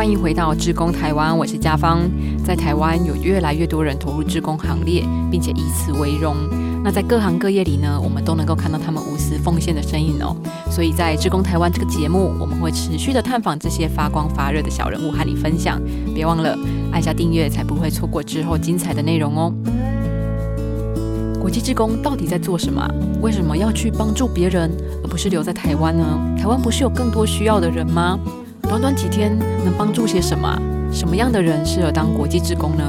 欢迎回到志工台湾，我是家芳。在台湾有越来越多人投入志工行列，并且以此为荣。那在各行各业里呢，我们都能够看到他们无私奉献的身影哦。所以在志工台湾这个节目，我们会持续的探访这些发光发热的小人物，和你分享。别忘了按下订阅，才不会错过之后精彩的内容哦。国际志工到底在做什么？为什么要去帮助别人，而不是留在台湾呢？台湾不是有更多需要的人吗？短短几天能帮助些什么？什么样的人适合当国际志工呢？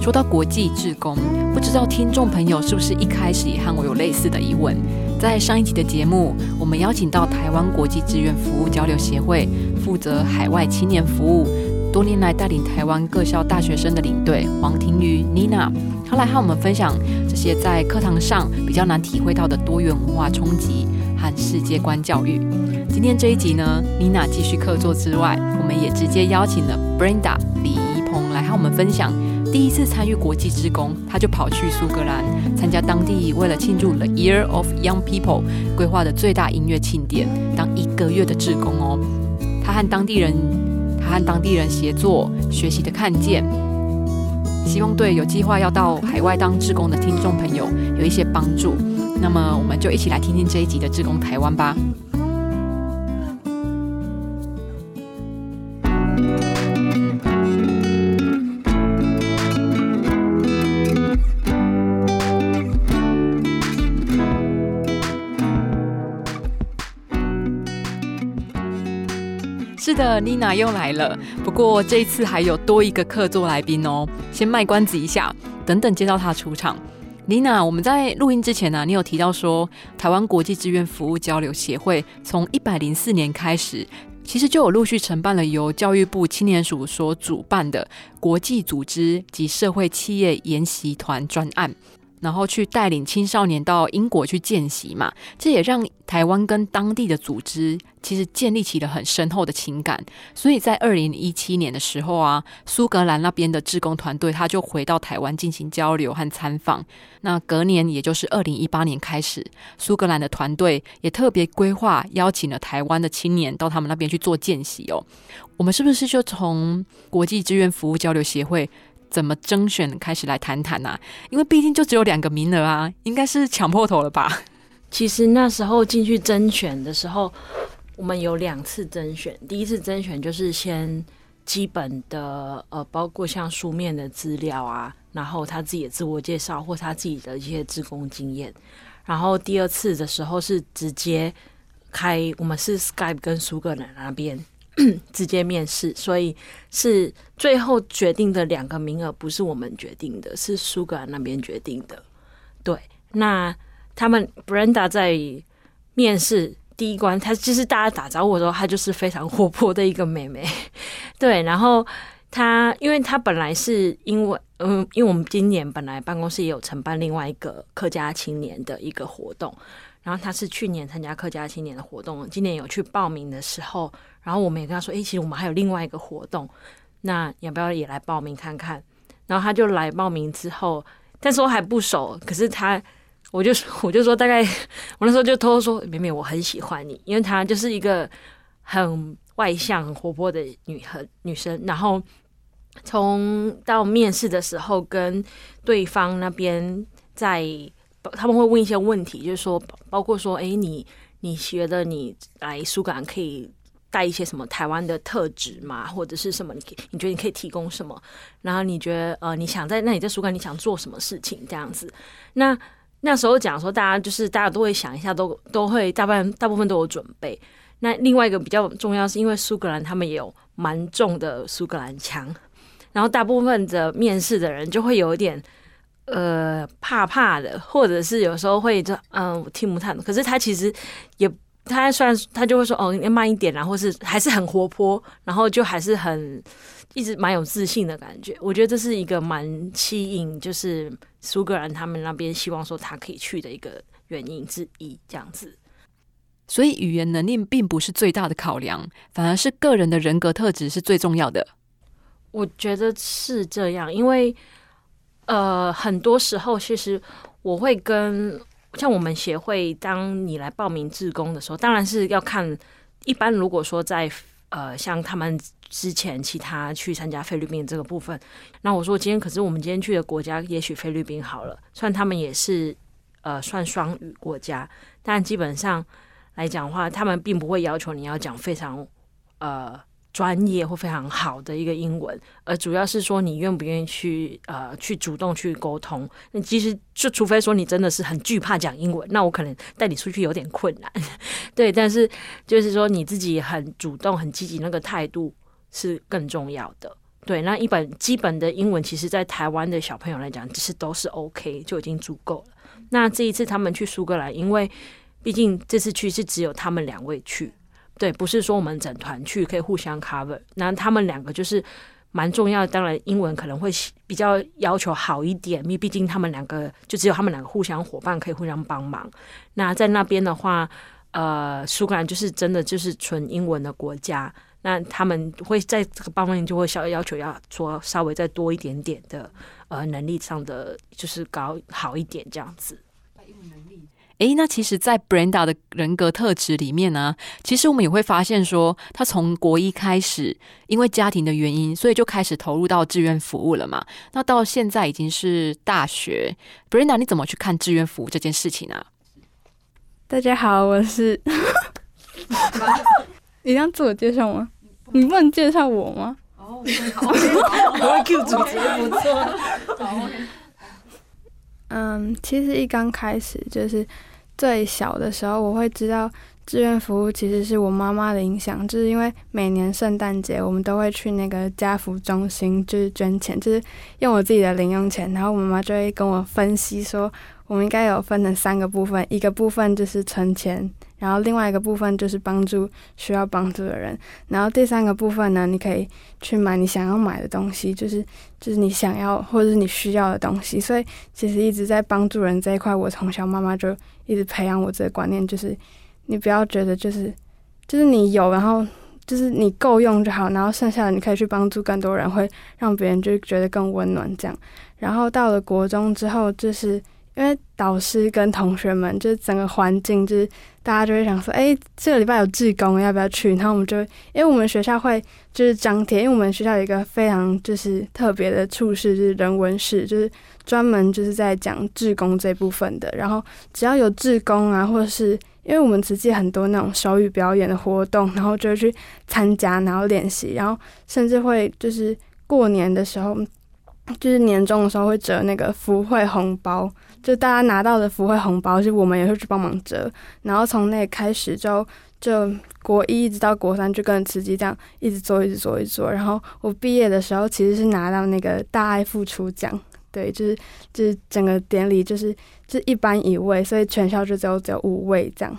说到国际志工，不知道听众朋友是不是一开始也和我有类似的疑问？在上一集的节目，我们邀请到台湾国际志愿服务交流协会负责海外青年服务，多年来带领台湾各校大学生的领队黄庭瑜 Nina，她来和我们分享这些在课堂上比较难体会到的多元文化冲击和世界观教育。今天这一集呢，Nina 继续客座之外，我们也直接邀请了 Brenda 李怡鹏来和我们分享。第一次参与国际职工，他就跑去苏格兰参加当地为了庆祝 The Year of Young People 规划的最大音乐庆典，当一个月的职工哦。他和当地人，他和当地人协作学习的看见，希望对有计划要到海外当职工的听众朋友有一些帮助。那么，我们就一起来听听这一集的职工台湾吧。的，Nina 又来了。不过这一次还有多一个客座来宾哦。先卖关子一下，等等接到他出场。Nina，我们在录音之前呢，你有提到说，台湾国际志愿服务交流协会从一百零四年开始，其实就有陆续承办了由教育部青年署所主办的国际组织及社会企业研习团专案。然后去带领青少年到英国去见习嘛，这也让台湾跟当地的组织其实建立起了很深厚的情感。所以在二零一七年的时候啊，苏格兰那边的志工团队他就回到台湾进行交流和参访。那隔年，也就是二零一八年开始，苏格兰的团队也特别规划邀请了台湾的青年到他们那边去做见习哦。我们是不是就从国际志愿服务交流协会？怎么征选开始来谈谈啊？因为毕竟就只有两个名额啊，应该是抢破头了吧？其实那时候进去甄选的时候，我们有两次甄选。第一次甄选就是先基本的呃，包括像书面的资料啊，然后他自己的自我介绍或他自己的一些职工经验。然后第二次的时候是直接开，我们是 Skype 跟苏格兰那边。直接面试，所以是最后决定的两个名额不是我们决定的，是苏格兰那边决定的。对，那他们 Brenda 在面试第一关，她其实大家打招呼的时候，她就是非常活泼的一个妹妹。对，然后她，因为她本来是因为，嗯，因为我们今年本来办公室也有承办另外一个客家青年的一个活动，然后她是去年参加客家青年的活动，今年有去报名的时候。然后我们也跟他说：“哎，其实我们还有另外一个活动，那要不要也来报名看看？”然后他就来报名之后，但是我还不熟，可是他，我就 我就说大概，我那时候就偷偷说：“美美，我很喜欢你，因为她就是一个很外向、很活泼的女和女生。”然后从到面试的时候，跟对方那边在他们会问一些问题，就是说，包括说：“哎，你你觉得你来苏格兰可以？”带一些什么台湾的特质嘛，或者是什么？你你觉得你可以提供什么？然后你觉得呃，你想在那你在书馆你想做什么事情这样子？那那时候讲说，大家就是大家都会想一下，都都会大半大部分都有准备。那另外一个比较重要，是因为苏格兰他们也有蛮重的苏格兰腔，然后大部分的面试的人就会有一点呃怕怕的，或者是有时候会就嗯听不太懂。可是他其实也。他虽然他就会说哦，要慢一点，然后是还是很活泼，然后就还是很一直蛮有自信的感觉。我觉得这是一个蛮吸引，就是苏格兰他们那边希望说他可以去的一个原因之一，这样子。所以语言能力并不是最大的考量，反而是个人的人格特质是最重要的。我觉得是这样，因为呃，很多时候其实我会跟。像我们协会，当你来报名志工的时候，当然是要看。一般如果说在呃，像他们之前其他去参加菲律宾这个部分，那我说今天可是我们今天去的国家，也许菲律宾好了，虽然他们也是呃算双语国家，但基本上来讲的话，他们并不会要求你要讲非常呃。专业或非常好的一个英文，而主要是说你愿不愿意去呃去主动去沟通。那其实就除非说你真的是很惧怕讲英文，那我可能带你出去有点困难。对，但是就是说你自己很主动、很积极，那个态度是更重要的。对，那一本基本的英文，其实在台湾的小朋友来讲，其实都是 OK 就已经足够了。那这一次他们去苏格兰，因为毕竟这次去是只有他们两位去。对，不是说我们整团去可以互相 cover，那他们两个就是蛮重要的。当然，英文可能会比较要求好一点，因为毕竟他们两个就只有他们两个互相伙伴可以互相帮忙。那在那边的话，呃，苏格兰就是真的就是纯英文的国家，那他们会在这个方面就会稍要求要说稍微再多一点点的呃能力上的，就是搞好一点这样子。诶，那其实，在 Brenda 的人格特质里面呢，其实我们也会发现说，他从国一开始，因为家庭的原因，所以就开始投入到志愿服务了嘛。那到现在已经是大学，Brenda，你怎么去看志愿服务这件事情呢？大家好，我是，你要自我介绍吗？你不能介绍我吗？哦，好，我 Q 主持不错。嗯，其实一刚开始就是。最小的时候，我会知道志愿服务其实是我妈妈的影响，就是因为每年圣诞节我们都会去那个家福中心，就是捐钱，就是用我自己的零用钱，然后我妈妈就会跟我分析说，我们应该有分成三个部分，一个部分就是存钱。然后另外一个部分就是帮助需要帮助的人，然后第三个部分呢，你可以去买你想要买的东西，就是就是你想要或者是你需要的东西。所以其实一直在帮助人这一块，我从小妈妈就一直培养我这个观念，就是你不要觉得就是就是你有，然后就是你够用就好，然后剩下的你可以去帮助更多人，会让别人就觉得更温暖这样。然后到了国中之后，就是因为导师跟同学们，就是整个环境就是。大家就会想说，哎，这个礼拜有志工，要不要去？然后我们就，因为我们学校会就是张贴，因为我们学校有一个非常就是特别的处室，就是人文室，就是专门就是在讲志工这部分的。然后只要有志工啊，或者是因为我们实际很多那种手语表演的活动，然后就去参加，然后练习，然后甚至会就是过年的时候，就是年终的时候会折那个福会红包。就大家拿到的福惠红包，就我们也会去帮忙折，然后从那开始就就国一一直到国三，就跟慈济这样一直做，一直做，一直做。然后我毕业的时候，其实是拿到那个大爱付出奖，对，就是就是整个典礼就是就一般一位，所以全校就只有只有五位这样。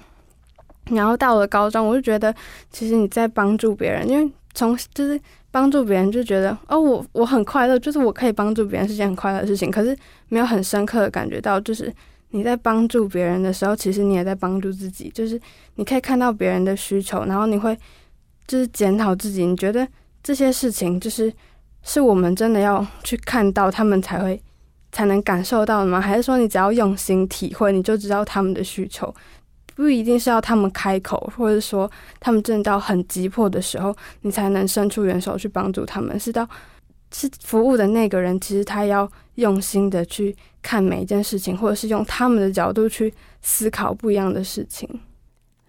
然后到了高中，我就觉得其实你在帮助别人，因为从就是。帮助别人就觉得哦，我我很快乐，就是我可以帮助别人是件很快乐的事情。可是没有很深刻的感觉到，就是你在帮助别人的时候，其实你也在帮助自己。就是你可以看到别人的需求，然后你会就是检讨自己。你觉得这些事情就是是我们真的要去看到他们才会才能感受到的吗？还是说你只要用心体会，你就知道他们的需求？不一定是要他们开口，或者说他们真的到很急迫的时候，你才能伸出援手去帮助他们。是到是服务的那个人，其实他要用心的去看每一件事情，或者是用他们的角度去思考不一样的事情。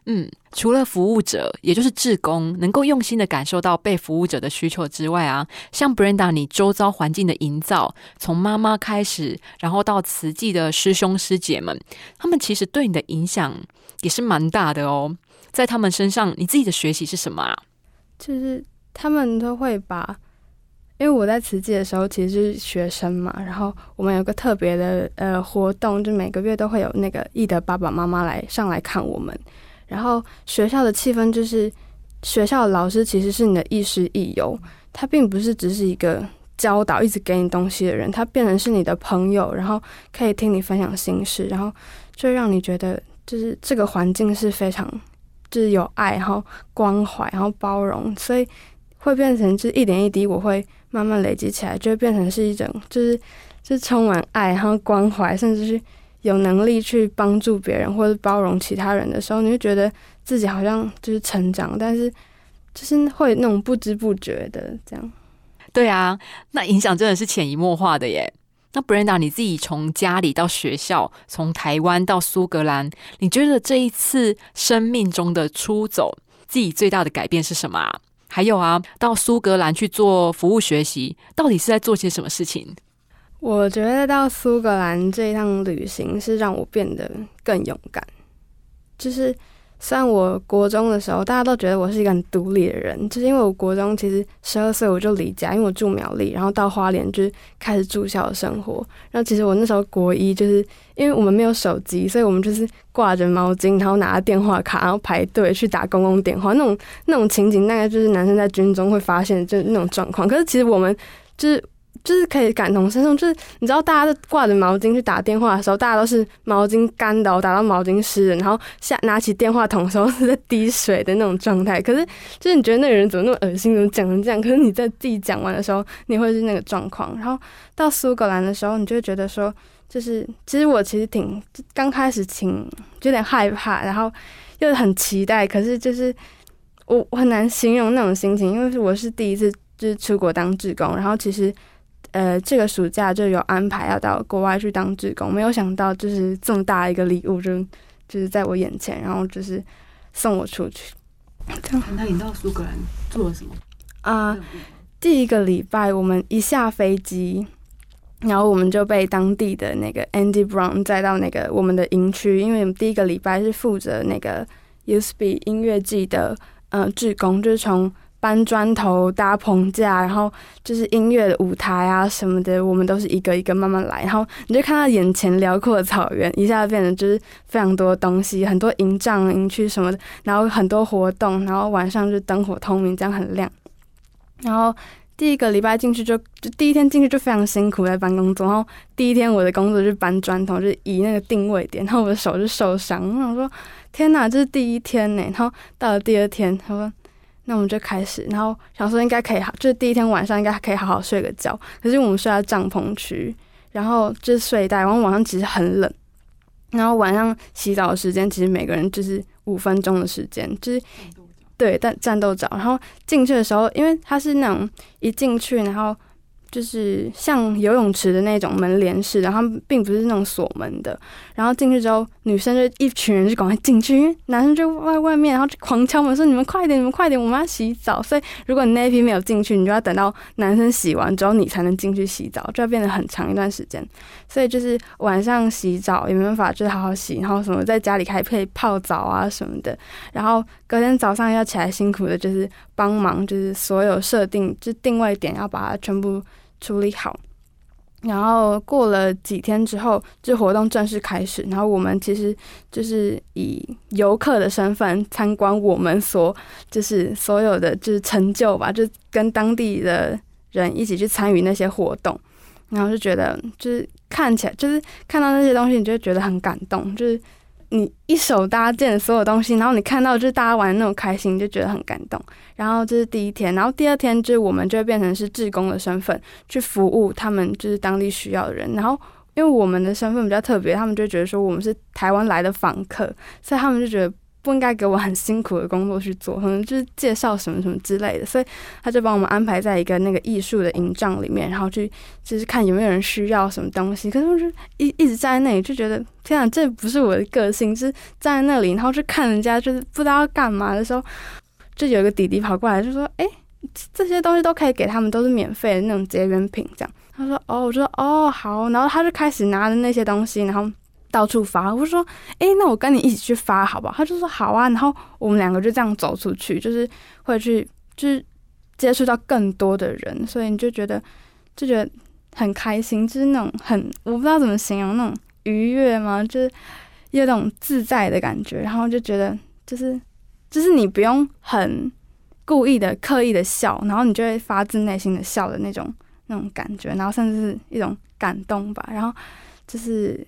嗯，除了服务者，也就是志工，能够用心的感受到被服务者的需求之外啊，像 Brenda，你周遭环境的营造，从妈妈开始，然后到慈济的师兄师姐们，他们其实对你的影响也是蛮大的哦。在他们身上，你自己的学习是什么啊？就是他们都会把，因为我在慈济的时候其实是学生嘛，然后我们有个特别的呃活动，就每个月都会有那个义的爸爸妈妈来上来看我们。然后学校的气氛就是，学校老师其实是你的亦师亦友，他并不是只是一个教导、一直给你东西的人，他变成是你的朋友，然后可以听你分享心事，然后就让你觉得就是这个环境是非常就是有爱，然后关怀，然后包容，所以会变成就是一点一滴，我会慢慢累积起来，就会变成是一种就是就是充满爱，然后关怀，甚至是。有能力去帮助别人或者包容其他人的时候，你会觉得自己好像就是成长，但是就是会那种不知不觉的这样。对啊，那影响真的是潜移默化的耶。那 Brenda，你自己从家里到学校，从台湾到苏格兰，你觉得这一次生命中的出走，自己最大的改变是什么啊？还有啊，到苏格兰去做服务学习，到底是在做些什么事情？我觉得到苏格兰这一趟旅行是让我变得更勇敢，就是。虽然我国中的时候，大家都觉得我是一个很独立的人，就是因为我国中其实十二岁我就离家，因为我住苗栗，然后到花莲就是开始住校的生活。然后其实我那时候国一，就是因为我们没有手机，所以我们就是挂着毛巾，然后拿着电话卡，然后排队去打公共电话。那种那种情景，大概就是男生在军中会发现就是那种状况。可是其实我们就是。就是可以感同身受，就是你知道，大家都挂着毛巾去打电话的时候，大家都是毛巾干的，打到毛巾湿了，然后下拿起电话筒的时候是在滴水的那种状态。可是，就是你觉得那个人怎么那么恶心，怎么讲成这样？可是你在自己讲完的时候，你会是那个状况。然后到苏格兰的时候，你就会觉得说，就是其实我其实挺刚开始挺有点害怕，然后又很期待。可是就是我我很难形容那种心情，因为我是第一次就是出国当志工，然后其实。呃，这个暑假就有安排要到国外去当志工，没有想到就是这么大一个礼物，就就是在我眼前，然后就是送我出去。那你到苏格兰做了什么？啊，第一个礼拜我们一下飞机，然后我们就被当地的那个 Andy Brown 载到那个我们的营区，因为我们第一个礼拜是负责那个 USB 音乐季的呃志工，就是从。搬砖头、搭棚架，然后就是音乐的舞台啊什么的，我们都是一个一个慢慢来。然后你就看到眼前辽阔的草原，一下变得就是非常多东西，很多营帐、营区什么的，然后很多活动，然后晚上就灯火通明，这样很亮。然后第一个礼拜进去就 就第一天进去就非常辛苦在搬工作，然后第一天我的工作就是搬砖头，就移那个定位点，然后我的手就受伤。我说天哪，这是第一天呢。然后到了第二天，他说。那我们就开始，然后想说应该可以好，就是第一天晚上应该可以好好睡个觉。可是我们睡在帐篷区，然后就是睡袋，然后晚上其实很冷。然后晚上洗澡的时间，其实每个人就是五分钟的时间，就是对，但战斗澡。然后进去的时候，因为它是那种一进去，然后。就是像游泳池的那种门帘式，然后并不是那种锁门的。然后进去之后，女生就一群人就赶快进去，因为男生就在外面，然后就狂敲门说：“你们快点，你们快点，我们要洗澡。”所以如果你那一批没有进去，你就要等到男生洗完之后，你才能进去洗澡，就要变得很长一段时间。所以就是晚上洗澡也没办法，就是好好洗，然后什么在家里还可以泡澡啊什么的。然后隔天早上要起来辛苦的就是帮忙，就是所有设定就定位点要把它全部。处理好，然后过了几天之后，这活动正式开始。然后我们其实就是以游客的身份参观我们所就是所有的就是成就吧，就跟当地的人一起去参与那些活动，然后就觉得就是看起来就是看到那些东西，你就觉得很感动，就是。你一手搭建所有东西，然后你看到就是大家玩那种开心，就觉得很感动。然后这是第一天，然后第二天就是我们就会变成是志工的身份去服务他们，就是当地需要的人。然后因为我们的身份比较特别，他们就觉得说我们是台湾来的访客，所以他们就觉得。不应该给我很辛苦的工作去做，可能就是介绍什么什么之类的，所以他就把我们安排在一个那个艺术的营帐里面，然后去就是看有没有人需要什么东西。可是我就一一直站在那里，就觉得天啊，这不是我的个性，就是站在那里，然后去看人家就是不知道要干嘛的时候，就有一个弟弟跑过来就说：“哎，这些东西都可以给他们，都是免费的那种结缘品。”这样他说：“哦，我说哦好。”然后他就开始拿着那些东西，然后。到处发，我说，哎，那我跟你一起去发好不好？他就说好啊，然后我们两个就这样走出去，就是会去，就是接触到更多的人，所以你就觉得就觉得很开心，就是那种很我不知道怎么形容那种愉悦吗？就是有种自在的感觉，然后就觉得就是就是你不用很故意的刻意的笑，然后你就会发自内心的笑的那种那种感觉，然后甚至是一种感动吧，然后就是。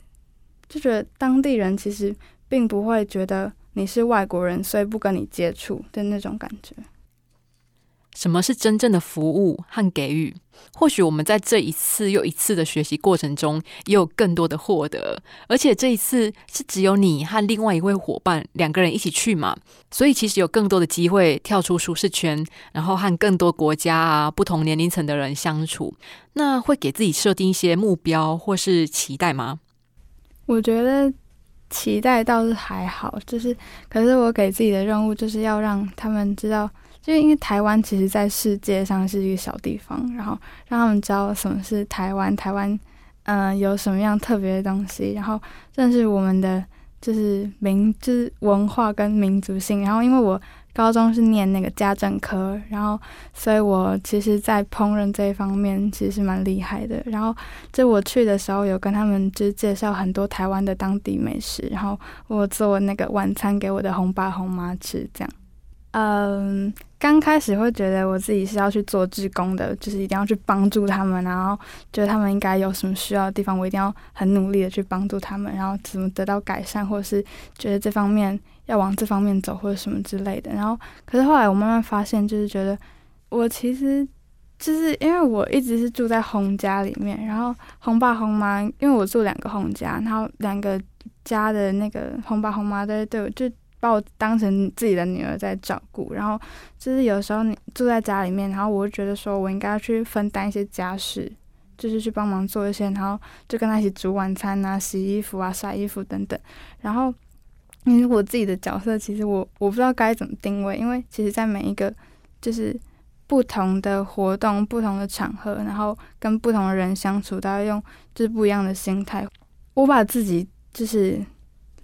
就觉得当地人其实并不会觉得你是外国人，所以不跟你接触的那种感觉。什么是真正的服务和给予？或许我们在这一次又一次的学习过程中，也有更多的获得。而且这一次是只有你和另外一位伙伴两个人一起去嘛，所以其实有更多的机会跳出舒适圈，然后和更多国家啊、不同年龄层的人相处。那会给自己设定一些目标或是期待吗？我觉得期待倒是还好，就是可是我给自己的任务就是要让他们知道。就因为台湾其实，在世界上是一个小地方，然后让他们知道什么是台湾，台湾，嗯，有什么样特别的东西，然后认识我们的就是民，就是文化跟民族性。然后，因为我高中是念那个家政科，然后，所以我其实，在烹饪这一方面其实是蛮厉害的。然后，就我去的时候，有跟他们就是介绍很多台湾的当地美食，然后我做那个晚餐给我的红爸红妈吃，这样。嗯，刚开始会觉得我自己是要去做志工的，就是一定要去帮助他们，然后觉得他们应该有什么需要的地方，我一定要很努力的去帮助他们，然后怎么得到改善，或者是觉得这方面要往这方面走，或者什么之类的。然后，可是后来我慢慢发现，就是觉得我其实就是因为我一直是住在红家里面，然后红爸红妈，因为我住两个红家，然后两个家的那个红爸红妈都对我就。把我当成自己的女儿在照顾，然后就是有时候你住在家里面，然后我就觉得说我应该要去分担一些家事，就是去帮忙做一些，然后就跟他一起煮晚餐啊、洗衣服啊、晒衣服等等。然后因为我自己的角色，其实我我不知道该怎么定位，因为其实，在每一个就是不同的活动、不同的场合，然后跟不同的人相处，都要用就是不一样的心态。我把自己就是。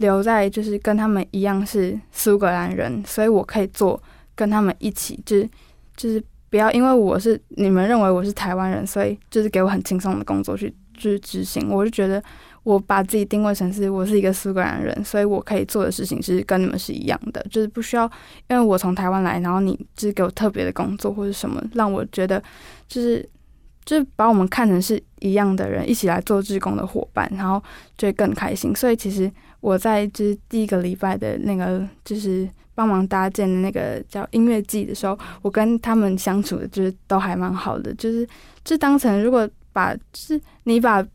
留在就是跟他们一样是苏格兰人，所以我可以做跟他们一起，就是就是不要因为我是你们认为我是台湾人，所以就是给我很轻松的工作去去执行。我就觉得我把自己定位成是我是一个苏格兰人，所以我可以做的事情是跟你们是一样的，就是不需要因为我从台湾来，然后你就是给我特别的工作或者什么，让我觉得就是就是把我们看成是一样的人，一起来做志工的伙伴，然后就会更开心。所以其实。我在就是第一个礼拜的那个就是帮忙搭建的那个叫音乐季的时候，我跟他们相处的就是都还蛮好的，就是就当成如果把就是你把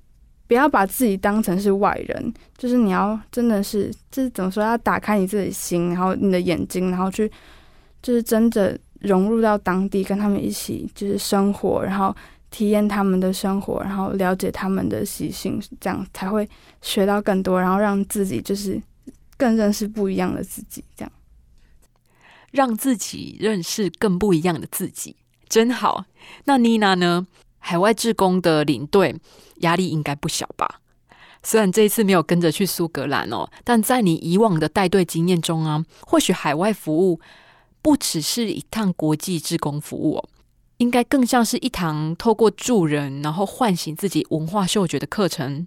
不要把自己当成是外人，就是你要真的是就是怎么说要打开你自己心，然后你的眼睛，然后去就是真的融入到当地，跟他们一起就是生活，然后。体验他们的生活，然后了解他们的习性，这样才会学到更多，然后让自己就是更认识不一样的自己，这样让自己认识更不一样的自己，真好。那妮娜呢？海外志工的领队压力应该不小吧？虽然这一次没有跟着去苏格兰哦，但在你以往的带队经验中啊，或许海外服务不只是一趟国际志工服务哦。应该更像是一堂透过助人，然后唤醒自己文化嗅觉的课程。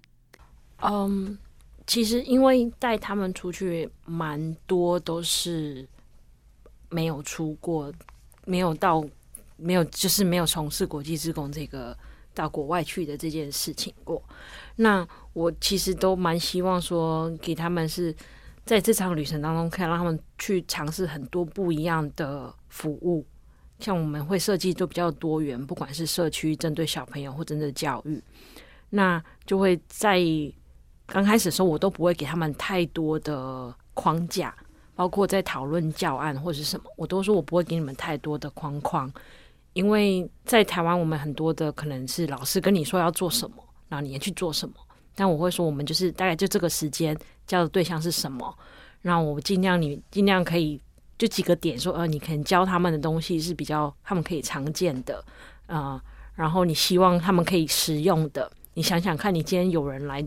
嗯，其实因为带他们出去，蛮多都是没有出过，没有到，没有就是没有从事国际职工这个到国外去的这件事情过。那我其实都蛮希望说，给他们是在这场旅程当中，可以让他们去尝试很多不一样的服务。像我们会设计就比较多元，不管是社区针对小朋友或针对教育，那就会在刚开始的时候，我都不会给他们太多的框架，包括在讨论教案或者是什么，我都说我不会给你们太多的框框，因为在台湾我们很多的可能是老师跟你说要做什么，然后你也去做什么，但我会说我们就是大概就这个时间教的对象是什么，让我尽量你尽量可以。就几个点说，呃，你可能教他们的东西是比较他们可以常见的，啊，然后你希望他们可以实用的。你想想看，你今天有人来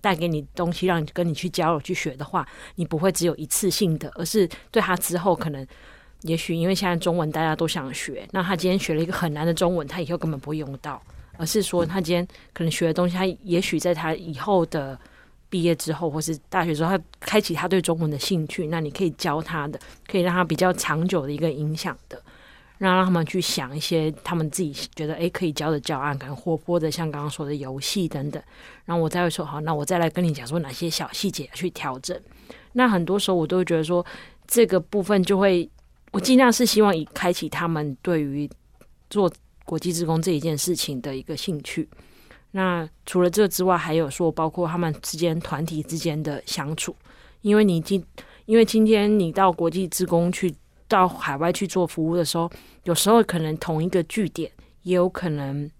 带给你东西，让你跟你去交流去学的话，你不会只有一次性的，而是对他之后可能，也许因为现在中文大家都想学，那他今天学了一个很难的中文，他以后根本不会用到，而是说他今天可能学的东西，他也许在他以后的。毕业之后，或是大学之后，他开启他对中文的兴趣，那你可以教他的，可以让他比较长久的一个影响的，让让他们去想一些他们自己觉得诶可以教的教案，可能活泼的，像刚刚说的游戏等等。然后我再会说好，那我再来跟你讲说哪些小细节去调整。那很多时候我都会觉得说，这个部分就会我尽量是希望以开启他们对于做国际职工这一件事情的一个兴趣。那除了这之外，还有说包括他们之间团体之间的相处，因为你今因为今天你到国际职工去到海外去做服务的时候，有时候可能同一个据点也有可能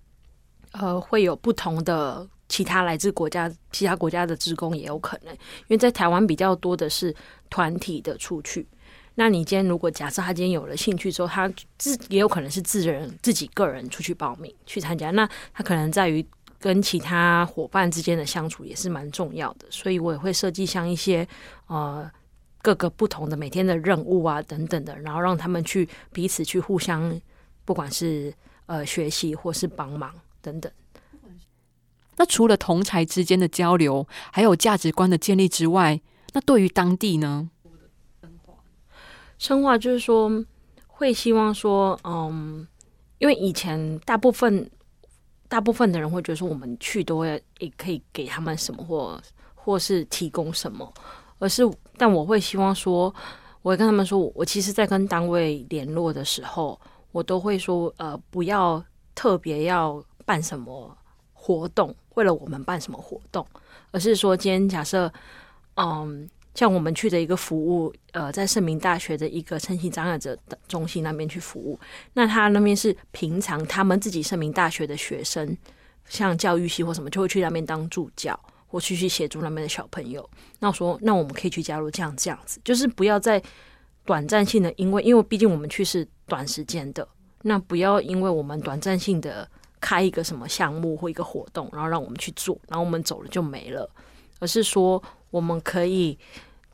呃会有不同的其他来自国家其他国家的职工也有可能，因为在台湾比较多的是团体的出去。那你今天如果假设他今天有了兴趣之后，他自也有可能是自人自己个人出去报名去参加，那他可能在于。跟其他伙伴之间的相处也是蛮重要的，所以我也会设计像一些呃各个不同的每天的任务啊等等的，然后让他们去彼此去互相，不管是呃学习或是帮忙等等。那除了同才之间的交流，还有价值观的建立之外，那对于当地呢？深化就是说会希望说，嗯，因为以前大部分。大部分的人会觉得说，我们去都会也可以给他们什么，或或是提供什么，而是，但我会希望说，我会跟他们说，我其实，在跟单位联络的时候，我都会说，呃，不要特别要办什么活动，为了我们办什么活动，而是说，今天假设，嗯。像我们去的一个服务，呃，在圣明大学的一个身心障碍者的中心那边去服务。那他那边是平常他们自己圣明大学的学生，像教育系或什么，就会去那边当助教，或去去协助那边的小朋友。那我说，那我们可以去加入这样这样子，就是不要在短暂性的，因为因为毕竟我们去是短时间的，那不要因为我们短暂性的开一个什么项目或一个活动，然后让我们去做，然后我们走了就没了，而是说我们可以。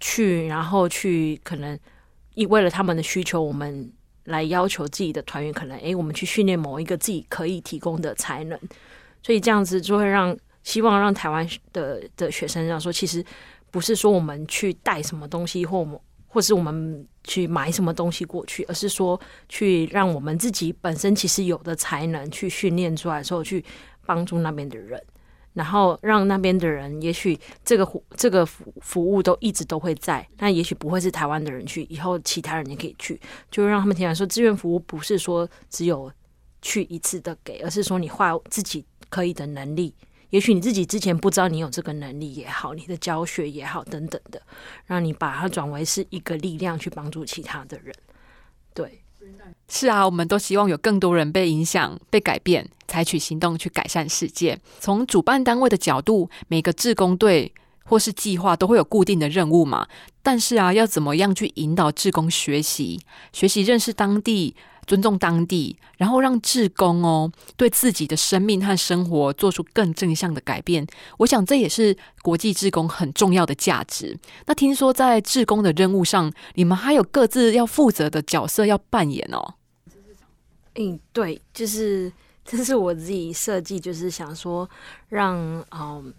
去，然后去，可能以为了他们的需求，我们来要求自己的团员，可能诶，我们去训练某一个自己可以提供的才能，所以这样子就会让希望让台湾的的学生这样说，其实不是说我们去带什么东西，或或是我们去买什么东西过去，而是说去让我们自己本身其实有的才能去训练出来之后，去帮助那边的人。然后让那边的人，也许这个这个服服务都一直都会在，那也许不会是台湾的人去，以后其他人也可以去，就让他们听来说，志愿服务不是说只有去一次的给，而是说你画自己可以的能力，也许你自己之前不知道你有这个能力也好，你的教学也好等等的，让你把它转为是一个力量去帮助其他的人，对。是啊，我们都希望有更多人被影响、被改变，采取行动去改善世界。从主办单位的角度，每个志工队或是计划都会有固定的任务嘛。但是啊，要怎么样去引导志工学习、学习认识当地？尊重当地，然后让志工哦对自己的生命和生活做出更正向的改变。我想这也是国际志工很重要的价值。那听说在志工的任务上，你们还有各自要负责的角色要扮演哦。嗯，对，就是这是我自己设计，就是想说让嗯。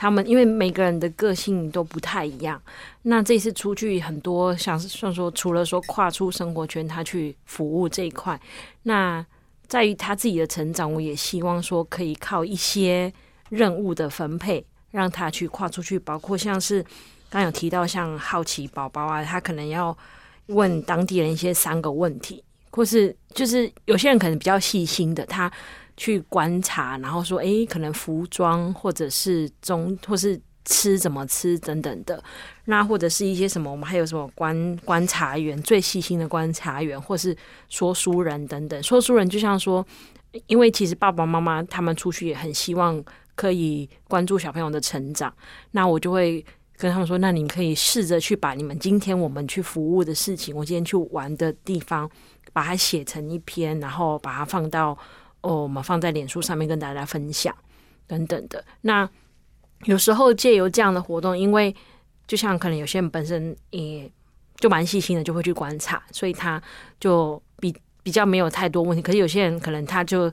他们因为每个人的个性都不太一样，那这次出去很多，像是算说除了说跨出生活圈，他去服务这一块，那在于他自己的成长，我也希望说可以靠一些任务的分配，让他去跨出去，包括像是刚有提到像好奇宝宝啊，他可能要问当地人一些三个问题，或是就是有些人可能比较细心的他。去观察，然后说，诶，可能服装或者是中，或是吃怎么吃等等的，那或者是一些什么，我们还有什么观观察员，最细心的观察员，或是说书人等等。说书人就像说，因为其实爸爸妈妈他们出去也很希望可以关注小朋友的成长，那我就会跟他们说，那你可以试着去把你们今天我们去服务的事情，我今天去玩的地方，把它写成一篇，然后把它放到。哦，我们放在脸书上面跟大家分享等等的。那有时候借由这样的活动，因为就像可能有些人本身也就蛮细心的，就会去观察，所以他就比比较没有太多问题。可是有些人可能他就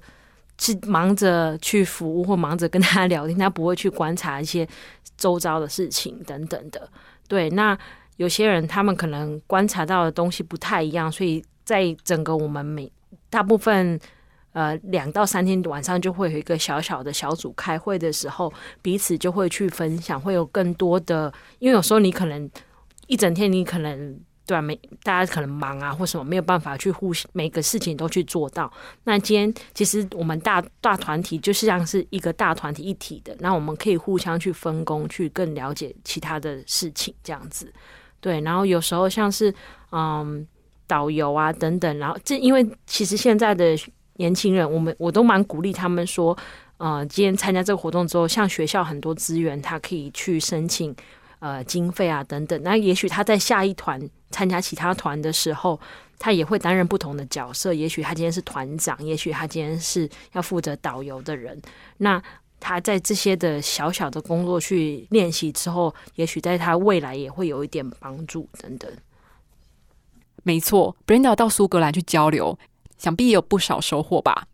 是忙着去服务或忙着跟他聊天，他不会去观察一些周遭的事情等等的。对，那有些人他们可能观察到的东西不太一样，所以在整个我们每大部分。呃，两到三天晚上就会有一个小小的小组开会的时候，彼此就会去分享，会有更多的。因为有时候你可能一整天，你可能对啊，每大家可能忙啊或什么，没有办法去互每个事情都去做到。那今天其实我们大大团体就是像是一个大团体一体的，那我们可以互相去分工，去更了解其他的事情，这样子。对，然后有时候像是嗯导游啊等等，然后这因为其实现在的年轻人，我们我都蛮鼓励他们说，呃，今天参加这个活动之后，像学校很多资源，他可以去申请呃经费啊等等。那也许他在下一团参加其他团的时候，他也会担任不同的角色。也许他今天是团长，也许他今天是要负责导游的人。那他在这些的小小的工作去练习之后，也许在他未来也会有一点帮助等等。没错，Brenda 到苏格兰去交流，想必也有不少收获吧。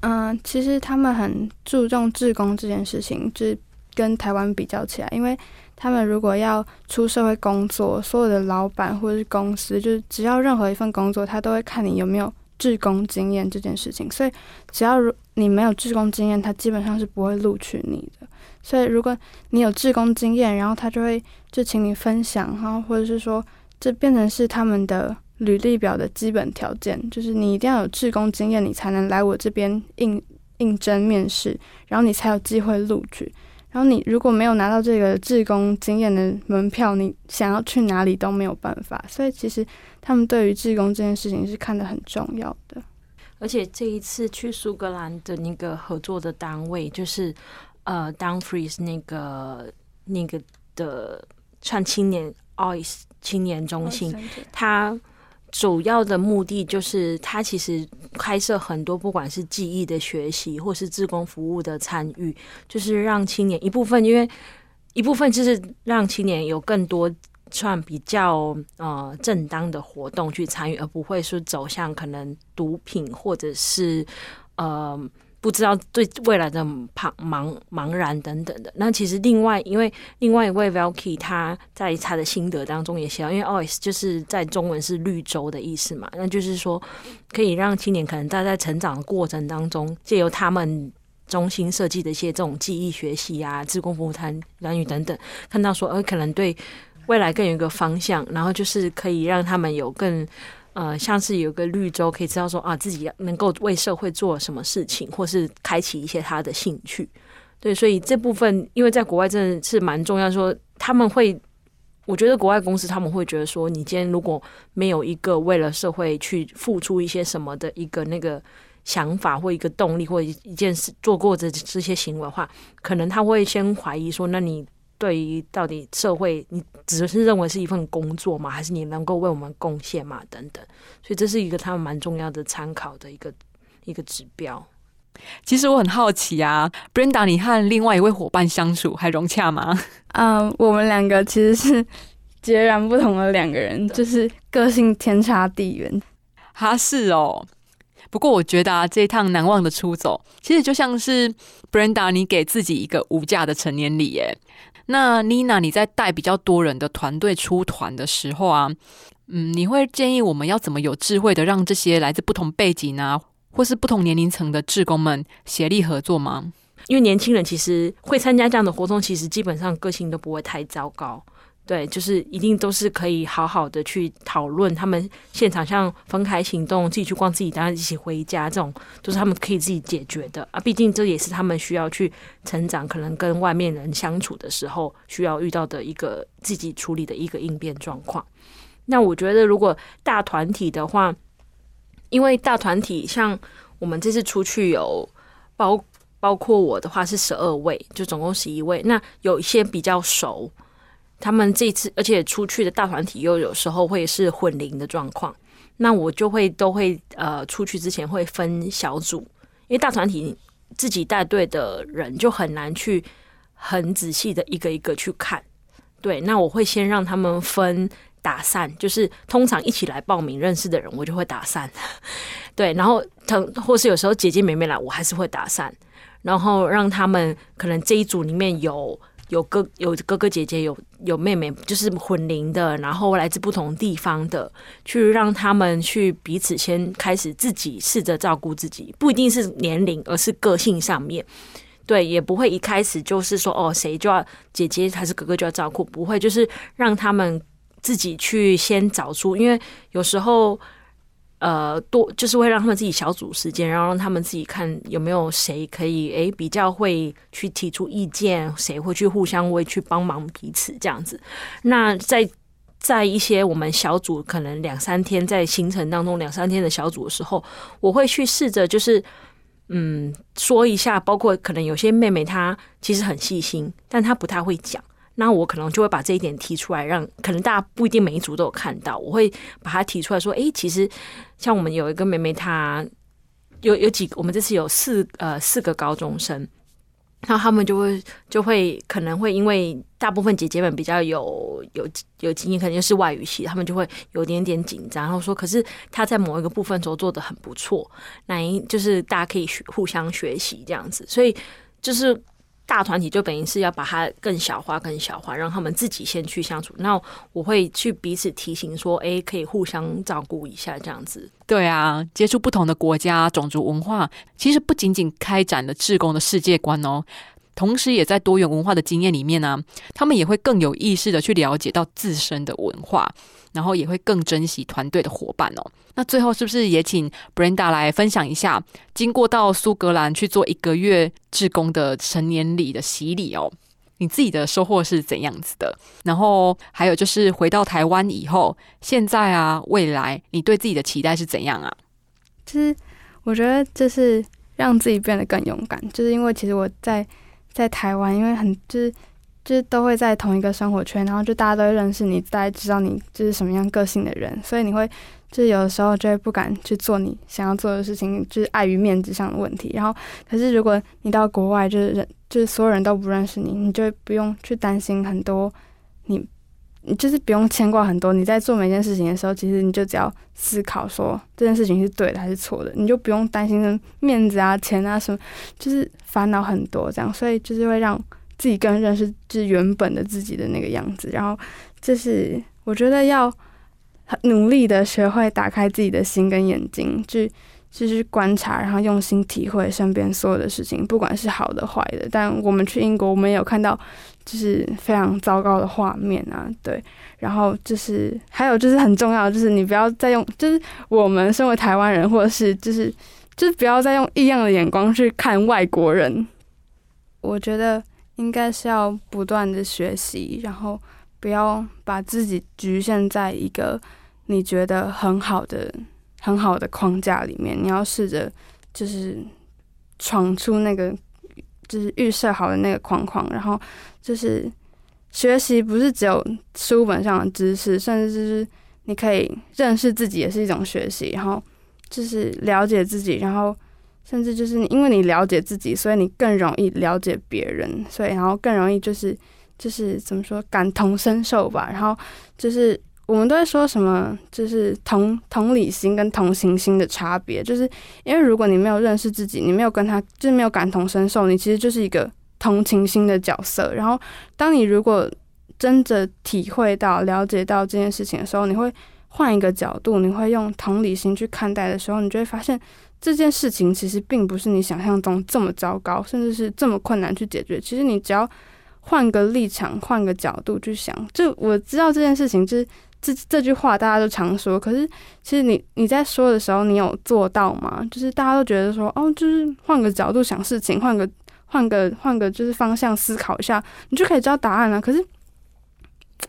嗯，其实他们很注重志工这件事情，就是跟台湾比较起来，因为他们如果要出社会工作，所有的老板或者是公司，就是只要任何一份工作，他都会看你有没有志工经验这件事情。所以，只要如你没有志工经验，他基本上是不会录取你的。所以，如果你有志工经验，然后他就会就请你分享，然后或者是说。这变成是他们的履历表的基本条件，就是你一定要有志工经验，你才能来我这边应应征面试，然后你才有机会录取。然后你如果没有拿到这个志工经验的门票，你想要去哪里都没有办法。所以其实他们对于志工这件事情是看得很重要的。而且这一次去苏格兰的那个合作的单位，就是呃，Downfreeze 那个那个的创青年 OIS。青年中心，它主要的目的就是，它其实开设很多，不管是记忆的学习，或是自工服务的参与，就是让青年一部分，因为一部分就是让青年有更多算比较呃正当的活动去参与，而不会是走向可能毒品或者是呃。不知道对未来的茫茫茫然等等的。那其实另外，因为另外一位 Velky 他在他的心得当中也写到，因为 Ois 就是在中文是绿洲的意思嘛，那就是说可以让青年可能在在成长的过程当中，借由他们中心设计的一些这种记忆学习啊、自工服务谈蓝语等等，看到说，呃，可能对未来更有一个方向，然后就是可以让他们有更。呃，像是有个绿洲，可以知道说啊，自己能够为社会做什么事情，或是开启一些他的兴趣。对，所以这部分，因为在国外真的是蛮重要。说他们会，我觉得国外公司他们会觉得说，你今天如果没有一个为了社会去付出一些什么的一个那个想法或一个动力，或一件事做过这这些行为的话，可能他会先怀疑说，那你。对于到底社会，你只是认为是一份工作吗？还是你能够为我们贡献吗？等等，所以这是一个他们蛮重要的参考的一个一个指标。其实我很好奇啊，Brenda，你和另外一位伙伴相处还融洽吗？嗯，我们两个其实是 截然不同的两个人，就是个性天差地远。哈，是哦。不过我觉得啊，这一趟难忘的出走，其实就像是 Brenda，你给自己一个无价的成年礼耶。那 Nina，你在带比较多人的团队出团的时候啊，嗯，你会建议我们要怎么有智慧的让这些来自不同背景啊，或是不同年龄层的志工们协力合作吗？因为年轻人其实会参加这样的活动，其实基本上个性都不会太糟糕。对，就是一定都是可以好好的去讨论。他们现场像分开行动，自己去逛自己，当然一起回家，这种都是他们可以自己解决的啊。毕竟这也是他们需要去成长，可能跟外面人相处的时候需要遇到的一个自己处理的一个应变状况。那我觉得，如果大团体的话，因为大团体像我们这次出去有包包括我的话是十二位，就总共十一位。那有一些比较熟。他们这次，而且出去的大团体又有时候会是混龄的状况，那我就会都会呃出去之前会分小组，因为大团体自己带队的人就很难去很仔细的一个一个去看，对，那我会先让他们分打散，就是通常一起来报名认识的人，我就会打散，对，然后同或是有时候姐姐妹妹来，我还是会打散，然后让他们可能这一组里面有。有哥有哥哥姐姐有有妹妹，就是混龄的，然后来自不同地方的，去让他们去彼此先开始自己试着照顾自己，不一定是年龄，而是个性上面，对，也不会一开始就是说哦，谁就要姐姐还是哥哥就要照顾，不会，就是让他们自己去先找出，因为有时候。呃，多就是会让他们自己小组时间，然后让他们自己看有没有谁可以诶比较会去提出意见，谁会去互相为去帮忙彼此这样子。那在在一些我们小组可能两三天在行程当中两三天的小组的时候，我会去试着就是嗯说一下，包括可能有些妹妹她其实很细心，但她不太会讲。那我可能就会把这一点提出来，让可能大家不一定每一组都有看到，我会把它提出来说，诶，其实像我们有一个妹妹，她有有几，我们这次有四呃四个高中生，然后他们就会就会可能会因为大部分姐姐们比较有有有经验，可能就是外语系，他们就会有点点紧张，然后说，可是他在某一个部分时候做的很不错，那就是大家可以学互相学习这样子，所以就是。大团体就等于是要把它更小化、更小化，让他们自己先去相处。那我会去彼此提醒说：“哎，可以互相照顾一下，这样子。”对啊，接触不同的国家、种族文化，其实不仅仅开展了志工的世界观哦，同时也在多元文化的经验里面呢，他们也会更有意识的去了解到自身的文化。然后也会更珍惜团队的伙伴哦。那最后是不是也请 Brenda 来分享一下，经过到苏格兰去做一个月志工的成年礼的洗礼哦，你自己的收获是怎样子的？然后还有就是回到台湾以后，现在啊，未来你对自己的期待是怎样啊？其实我觉得就是让自己变得更勇敢，就是因为其实我在在台湾，因为很就是。就是都会在同一个生活圈，然后就大家都会认识你，大家知道你就是什么样个性的人，所以你会就是有的时候就会不敢去做你想要做的事情，就是碍于面子上的问题。然后，可是如果你到国外，就是人就是所有人都不认识你，你就不用去担心很多，你你就是不用牵挂很多。你在做每件事情的时候，其实你就只要思考说这件事情是对的还是错的，你就不用担心面子啊、钱啊什么，就是烦恼很多这样，所以就是会让。自己更认识就是原本的自己的那个样子，然后就是我觉得要努力的学会打开自己的心跟眼睛，去就是观察，然后用心体会身边所有的事情，不管是好的坏的。但我们去英国，我们有看到就是非常糟糕的画面啊，对。然后就是还有就是很重要，就是你不要再用，就是我们身为台湾人，或者是就是就是不要再用异样的眼光去看外国人。我觉得。应该是要不断的学习，然后不要把自己局限在一个你觉得很好的、很好的框架里面。你要试着就是闯出那个就是预设好的那个框框，然后就是学习不是只有书本上的知识，甚至就是你可以认识自己也是一种学习，然后就是了解自己，然后。甚至就是你，因为你了解自己，所以你更容易了解别人，所以然后更容易就是就是怎么说感同身受吧。然后就是我们都在说什么，就是同同理心跟同情心的差别，就是因为如果你没有认识自己，你没有跟他就是没有感同身受，你其实就是一个同情心的角色。然后当你如果真的体会到、了解到这件事情的时候，你会换一个角度，你会用同理心去看待的时候，你就会发现。这件事情其实并不是你想象中这么糟糕，甚至是这么困难去解决。其实你只要换个立场、换个角度去想，就我知道这件事情，就是这这句话大家都常说。可是其实你你在说的时候，你有做到吗？就是大家都觉得说，哦，就是换个角度想事情，换个换个换个就是方向思考一下，你就可以知道答案了。可是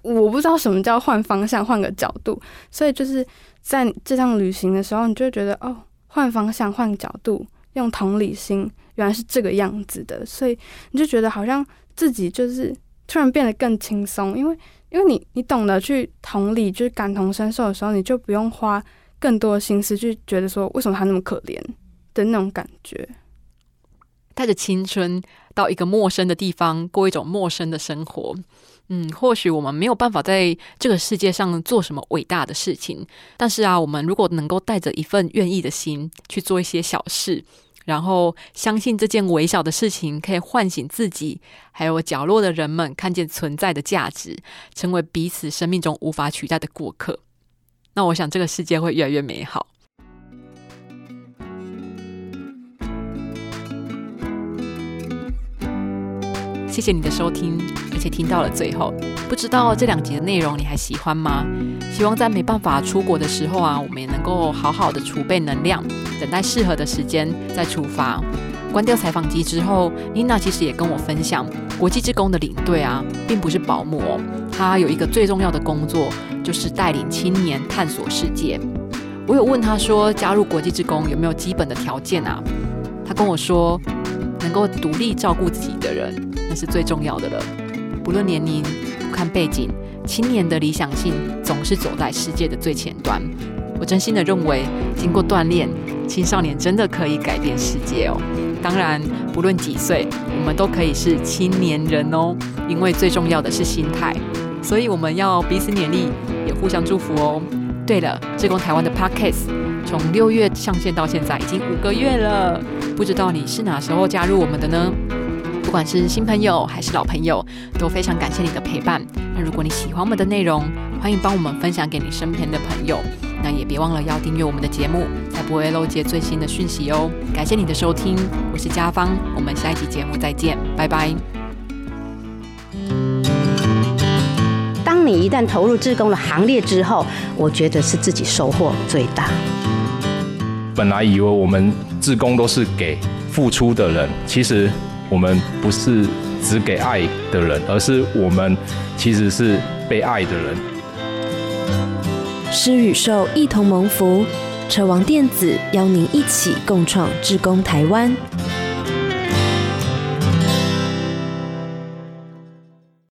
我不知道什么叫换方向、换个角度，所以就是在这趟旅行的时候，你就觉得哦。换方向，换角度，用同理心，原来是这个样子的，所以你就觉得好像自己就是突然变得更轻松，因为因为你你懂得去同理，就是感同身受的时候，你就不用花更多的心思去觉得说为什么他那么可怜的那种感觉。带着青春到一个陌生的地方，过一种陌生的生活。嗯，或许我们没有办法在这个世界上做什么伟大的事情，但是啊，我们如果能够带着一份愿意的心去做一些小事，然后相信这件微小的事情可以唤醒自己，还有角落的人们看见存在的价值，成为彼此生命中无法取代的过客，那我想这个世界会越来越美好。谢谢你的收听，而且听到了最后。不知道这两集的内容你还喜欢吗？希望在没办法出国的时候啊，我们也能够好好的储备能量，等待适合的时间再出发。关掉采访机之后，妮娜其实也跟我分享，国际职工的领队啊，并不是保姆哦，他有一个最重要的工作，就是带领青年探索世界。我有问他说，加入国际职工有没有基本的条件啊？他跟我说，能够独立照顾自己的人，那是最重要的了。不论年龄。不看背景，青年的理想性总是走在世界的最前端。我真心的认为，经过锻炼，青少年真的可以改变世界哦。当然，不论几岁，我们都可以是青年人哦。因为最重要的是心态，所以我们要彼此勉励，也互相祝福哦。对了，志工台湾的 Podcast 从六月上线到现在已经五个月了，不知道你是哪时候加入我们的呢？不管是新朋友还是老朋友，都非常感谢你的陪伴。那如果你喜欢我们的内容，欢迎帮我们分享给你身边的朋友。那也别忘了要订阅我们的节目，才不会漏接最新的讯息哦。感谢你的收听，我是嘉芳，我们下一集节目再见，拜拜。当你一旦投入志工的行列之后，我觉得是自己收获最大。本来以为我们志工都是给付出的人，其实。我们不是只给爱的人，而是我们其实是被爱的人。施与受一同蒙福，车王电子邀您一起共创志工台湾。